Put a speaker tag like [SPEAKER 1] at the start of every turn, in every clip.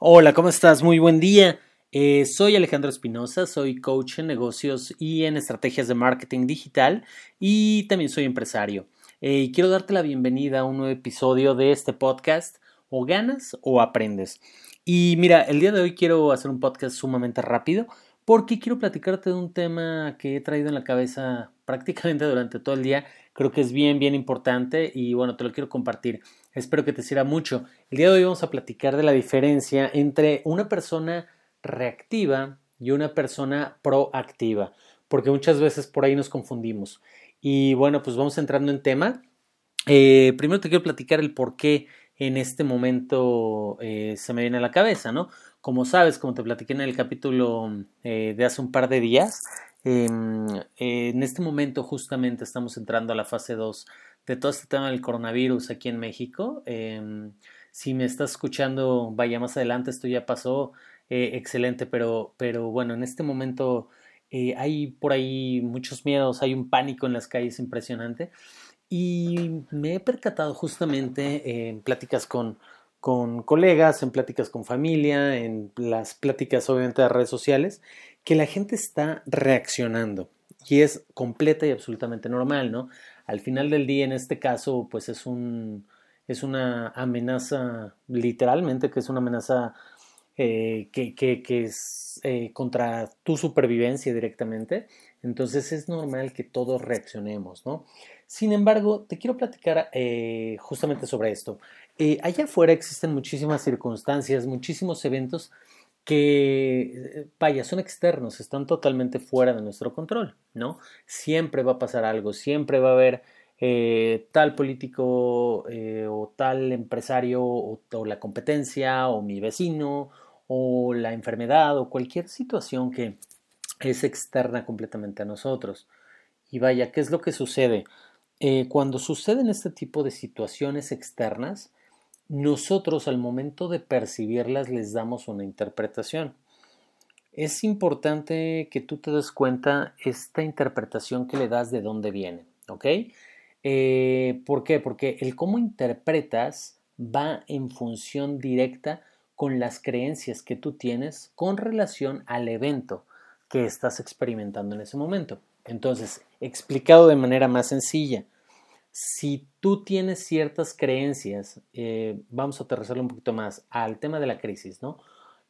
[SPEAKER 1] Hola, ¿cómo estás? Muy buen día. Eh, soy Alejandro Espinosa, soy coach en negocios y en estrategias de marketing digital y también soy empresario. Eh, quiero darte la bienvenida a un nuevo episodio de este podcast, o ganas o aprendes. Y mira, el día de hoy quiero hacer un podcast sumamente rápido porque quiero platicarte de un tema que he traído en la cabeza prácticamente durante todo el día. Creo que es bien, bien importante y bueno, te lo quiero compartir. Espero que te sirva mucho. El día de hoy vamos a platicar de la diferencia entre una persona reactiva y una persona proactiva, porque muchas veces por ahí nos confundimos. Y bueno, pues vamos entrando en tema. Eh, primero te quiero platicar el por qué en este momento eh, se me viene a la cabeza, ¿no? Como sabes, como te platiqué en el capítulo eh, de hace un par de días, em, en este momento justamente estamos entrando a la fase 2 de todo este tema del coronavirus aquí en México. Em, si me estás escuchando, vaya más adelante, esto ya pasó, eh, excelente, pero, pero bueno, en este momento eh, hay por ahí muchos miedos, hay un pánico en las calles impresionante y me he percatado justamente en pláticas con, con colegas, en pláticas con familia, en las pláticas obviamente de redes sociales, que la gente está reaccionando y es completa y absolutamente normal, ¿no? Al final del día, en este caso, pues es un es una amenaza, literalmente, que es una amenaza eh, que, que, es eh, contra tu supervivencia directamente. Entonces es normal que todos reaccionemos, ¿no? Sin embargo, te quiero platicar eh, justamente sobre esto. allá afuera existen muchísimas circunstancias, muchísimos eventos que, vaya, son externos, están totalmente fuera de nuestro control, ¿no? Siempre va a pasar algo, siempre va a haber eh, tal político eh, o tal empresario o, la competencia o mi vecino o la enfermedad o cualquier situación que es externa completamente a nosotros. Y vaya, ¿qué es lo que sucede? Eh, cuando suceden este tipo de situaciones externas, nosotros al momento de percibirlas les damos una interpretación. Es importante que tú te des cuenta esta interpretación que le das de dónde viene, ¿ok? Eh, ¿Por qué? Porque el cómo interpretas va en función directa con las creencias que tú tienes con relación al evento que estás experimentando en ese momento. Entonces, explicado de manera más sencilla, si tú tienes ciertas creencias, eh, vamos a aterrizarlo un poquito más al tema de la crisis, ¿no?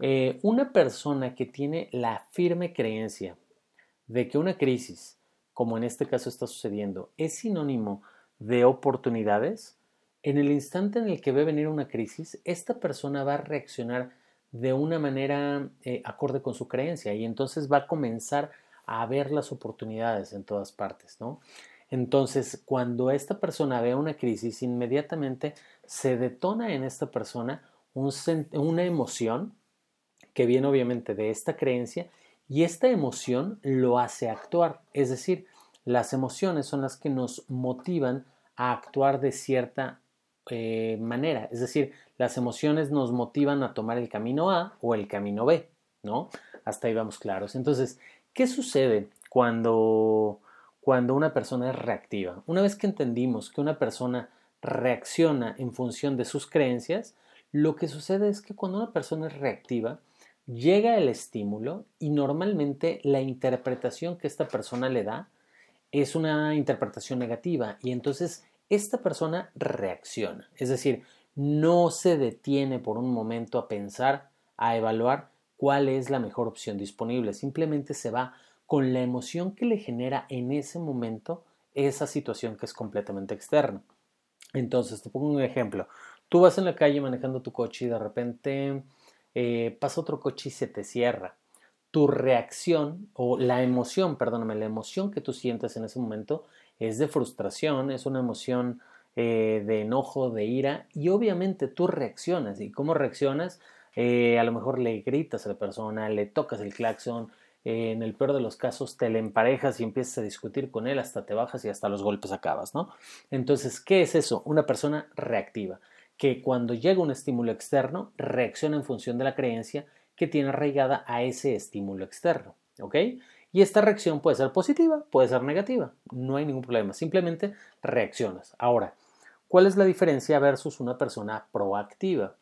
[SPEAKER 1] Eh, una persona que tiene la firme creencia de que una crisis, como en este caso está sucediendo, es sinónimo de oportunidades, en el instante en el que ve venir una crisis, esta persona va a reaccionar de una manera eh, acorde con su creencia y entonces va a comenzar a ver las oportunidades en todas partes, ¿no? Entonces, cuando esta persona ve una crisis, inmediatamente se detona en esta persona una emoción que viene obviamente de esta creencia y esta emoción lo hace actuar. Es decir, las emociones son las que nos motivan a actuar de cierta eh, manera. Es decir, las emociones nos motivan a tomar el camino A o el camino B, ¿no? Hasta ahí vamos claros. Entonces, ¿qué sucede cuando cuando una persona es reactiva. Una vez que entendimos que una persona reacciona en función de sus creencias, lo que sucede es que cuando una persona es reactiva, llega el estímulo y normalmente la interpretación que esta persona le da es una interpretación negativa y entonces esta persona reacciona. Es decir, no se detiene por un momento a pensar, a evaluar cuál es la mejor opción disponible, simplemente se va con la emoción que le genera en ese momento esa situación que es completamente externa. Entonces, te pongo un ejemplo. Tú vas en la calle manejando tu coche y de repente eh, pasa otro coche y se te cierra. Tu reacción o la emoción, perdóname, la emoción que tú sientes en ese momento es de frustración, es una emoción eh, de enojo, de ira y obviamente tú reaccionas. ¿Y cómo reaccionas? Eh, a lo mejor le gritas a la persona, le tocas el claxon, en el peor de los casos te le emparejas y empiezas a discutir con él, hasta te bajas y hasta los golpes acabas, ¿no? Entonces, ¿qué es eso? Una persona reactiva, que cuando llega un estímulo externo, reacciona en función de la creencia que tiene arraigada a ese estímulo externo, ¿ok? Y esta reacción puede ser positiva, puede ser negativa, no hay ningún problema, simplemente reaccionas. Ahora, ¿cuál es la diferencia versus una persona proactiva?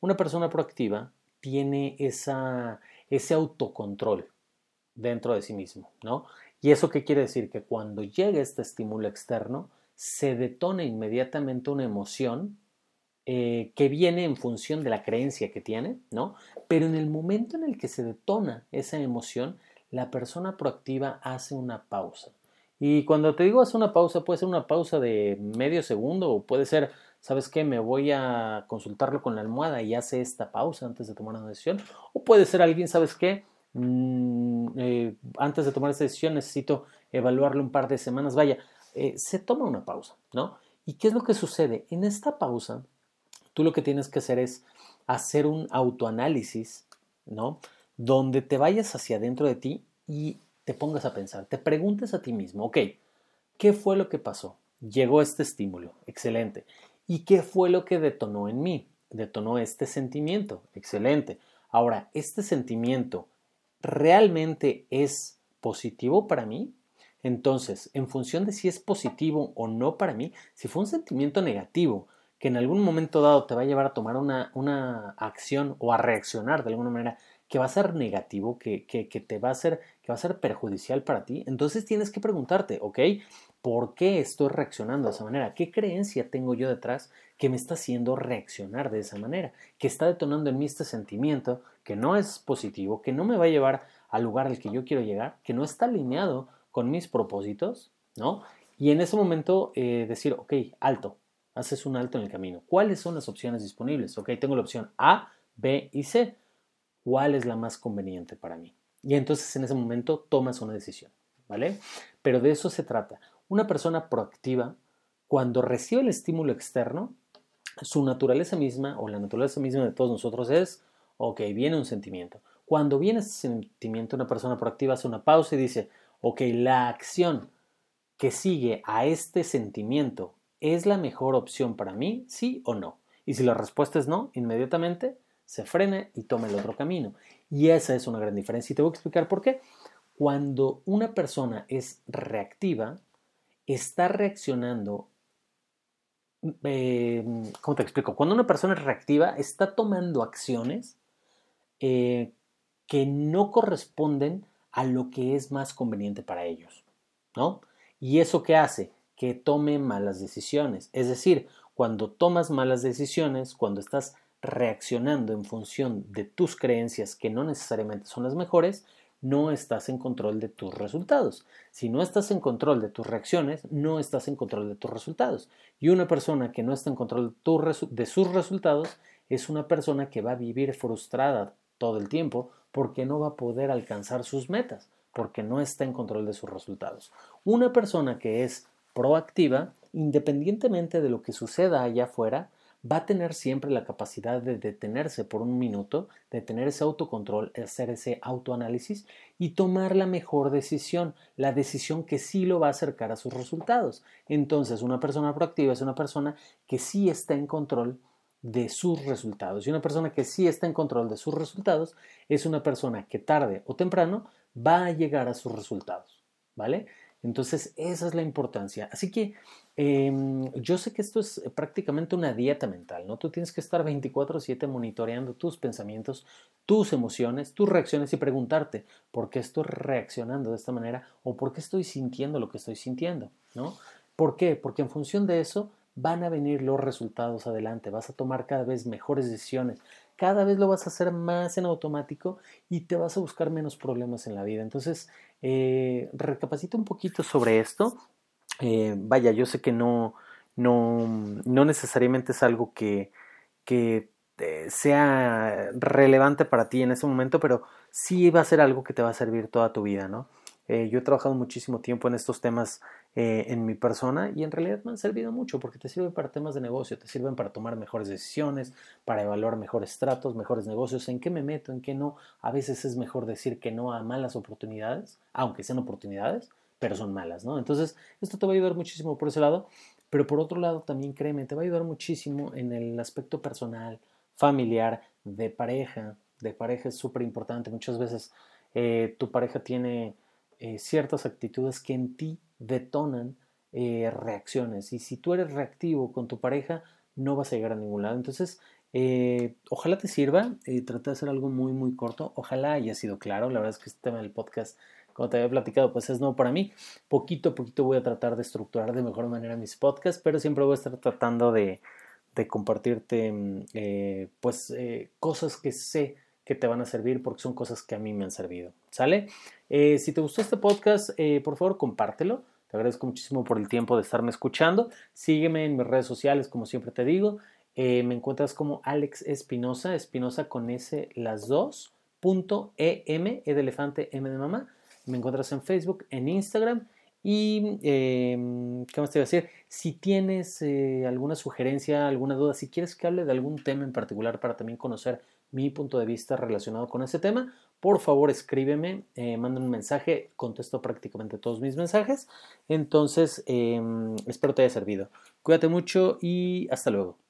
[SPEAKER 1] Una persona proactiva tiene ese autocontrol dentro de sí mismo, ¿no? ¿Y eso qué quiere decir? Que cuando llega este estímulo externo, se detona inmediatamente una emoción eh, que viene en función de la creencia que tiene, ¿no? Pero en el momento en el que se detona esa emoción, la persona proactiva hace una pausa. Y cuando te digo hace una pausa, puede ser una pausa de medio segundo o puede ser, ¿sabes qué? Me voy a consultarlo con la almohada y hace esta pausa antes de tomar una decisión. O puede ser alguien, ¿sabes qué? Mm, eh, antes de tomar esa decisión necesito evaluarlo un par de semanas. Vaya, eh, se toma una pausa, ¿no? ¿Y qué es lo que sucede? En esta pausa, tú lo que tienes que hacer es hacer un autoanálisis, ¿no? Donde te vayas hacia adentro de ti y te pongas a pensar, te preguntes a ti mismo, ok, ¿qué fue lo que pasó? Llegó este estímulo, excelente. ¿Y qué fue lo que detonó en mí? Detonó este sentimiento, excelente. Ahora, ¿este sentimiento realmente es positivo para mí? Entonces, en función de si es positivo o no para mí, si fue un sentimiento negativo que en algún momento dado te va a llevar a tomar una, una acción o a reaccionar de alguna manera que va a ser negativo, que, que, que, te va a ser, que va a ser perjudicial para ti, entonces tienes que preguntarte, ¿ok? ¿Por qué estoy reaccionando de esa manera? ¿Qué creencia tengo yo detrás que me está haciendo reaccionar de esa manera? Que está detonando en mí este sentimiento que no es positivo, que no me va a llevar al lugar al que yo quiero llegar, que no está alineado con mis propósitos, ¿no? Y en ese momento eh, decir, ok, alto, haces un alto en el camino. ¿Cuáles son las opciones disponibles? Ok, tengo la opción A, B y C cuál es la más conveniente para mí. Y entonces en ese momento tomas una decisión, ¿vale? Pero de eso se trata. Una persona proactiva, cuando recibe el estímulo externo, su naturaleza misma o la naturaleza misma de todos nosotros es, ok, viene un sentimiento. Cuando viene ese sentimiento, una persona proactiva hace una pausa y dice, ok, la acción que sigue a este sentimiento es la mejor opción para mí, sí o no. Y si la respuesta es no, inmediatamente se frene y toma el otro camino. Y esa es una gran diferencia. Y te voy a explicar por qué. Cuando una persona es reactiva, está reaccionando. Eh, ¿Cómo te explico? Cuando una persona es reactiva, está tomando acciones eh, que no corresponden a lo que es más conveniente para ellos. ¿No? ¿Y eso qué hace? Que tome malas decisiones. Es decir, cuando tomas malas decisiones, cuando estás reaccionando en función de tus creencias que no necesariamente son las mejores, no estás en control de tus resultados. Si no estás en control de tus reacciones, no estás en control de tus resultados. Y una persona que no está en control de sus resultados es una persona que va a vivir frustrada todo el tiempo porque no va a poder alcanzar sus metas, porque no está en control de sus resultados. Una persona que es proactiva, independientemente de lo que suceda allá afuera, va a tener siempre la capacidad de detenerse por un minuto, de tener ese autocontrol, hacer ese autoanálisis y tomar la mejor decisión, la decisión que sí lo va a acercar a sus resultados. Entonces, una persona proactiva es una persona que sí está en control de sus resultados. Y una persona que sí está en control de sus resultados es una persona que tarde o temprano va a llegar a sus resultados. ¿Vale? Entonces, esa es la importancia. Así que em, yo sé que esto es prácticamente una dieta mental, ¿no? Tú tienes que estar 24/7 monitoreando tus pensamientos, tus emociones, tus reacciones y preguntarte, ¿por qué estoy reaccionando de esta manera o por qué estoy sintiendo lo que estoy sintiendo, ¿no? ¿Por qué? Porque en función de eso van a venir los resultados adelante, vas a tomar cada vez mejores decisiones, cada vez lo vas a hacer más en automático y te vas a buscar menos problemas en la vida. Entonces, eh, recapacita un poquito sobre esto. Eh, vaya, yo sé que no, no, no necesariamente es algo que, que eh, sea relevante para ti en ese momento, pero sí va a ser algo que te va a servir toda tu vida, ¿no? Eh, yo he trabajado muchísimo tiempo en estos temas eh, en mi persona y en realidad me han servido mucho porque te sirven para temas de negocio, te sirven para tomar mejores decisiones, para evaluar mejores tratos, mejores negocios, en qué me meto, en qué no. A veces es mejor decir que no a malas oportunidades, aunque sean oportunidades, pero son malas, ¿no? Entonces, esto te va a ayudar muchísimo por ese lado, pero por otro lado también créeme, te va a ayudar muchísimo en el aspecto personal, familiar, de pareja. De pareja es súper importante. Muchas veces eh, tu pareja tiene eh, ciertas actitudes que en ti detonan eh, reacciones. Y si tú eres reactivo con tu pareja, no vas a llegar a ningún lado. Entonces, Eh, ojalá te sirva, traté de hacer algo muy, muy corto, ojalá haya sido claro, la verdad es que este tema del podcast, como te había platicado, pues es nuevo para mí. Poquito a poquito voy a tratar de estructurar de mejor manera mis podcasts, pero siempre voy a estar tratando de, compartirte mm, pues cosas que sé que te van a servir porque son cosas que a mí me han servido. ¿Sale? si te gustó este podcast, por favor compártelo. Te agradezco muchísimo por el tiempo de estarme escuchando. Sígueme en mis redes sociales, como siempre te digo. Eh, me encuentras como Alex Espinosa, Espinosa con S las dos, punto EM, E de elefante, M de mamá. Me encuentras en Facebook, en Instagram. Y, em, ¿qué más te iba a decir? Si tienes eh, alguna sugerencia, alguna duda, si quieres que hable de algún tema en particular para también conocer mi punto de vista relacionado con ese tema, por favor escríbeme, eh, manda un mensaje, contesto prácticamente todos mis mensajes. Entonces, em, espero te haya servido. Cuídate mucho y hasta luego.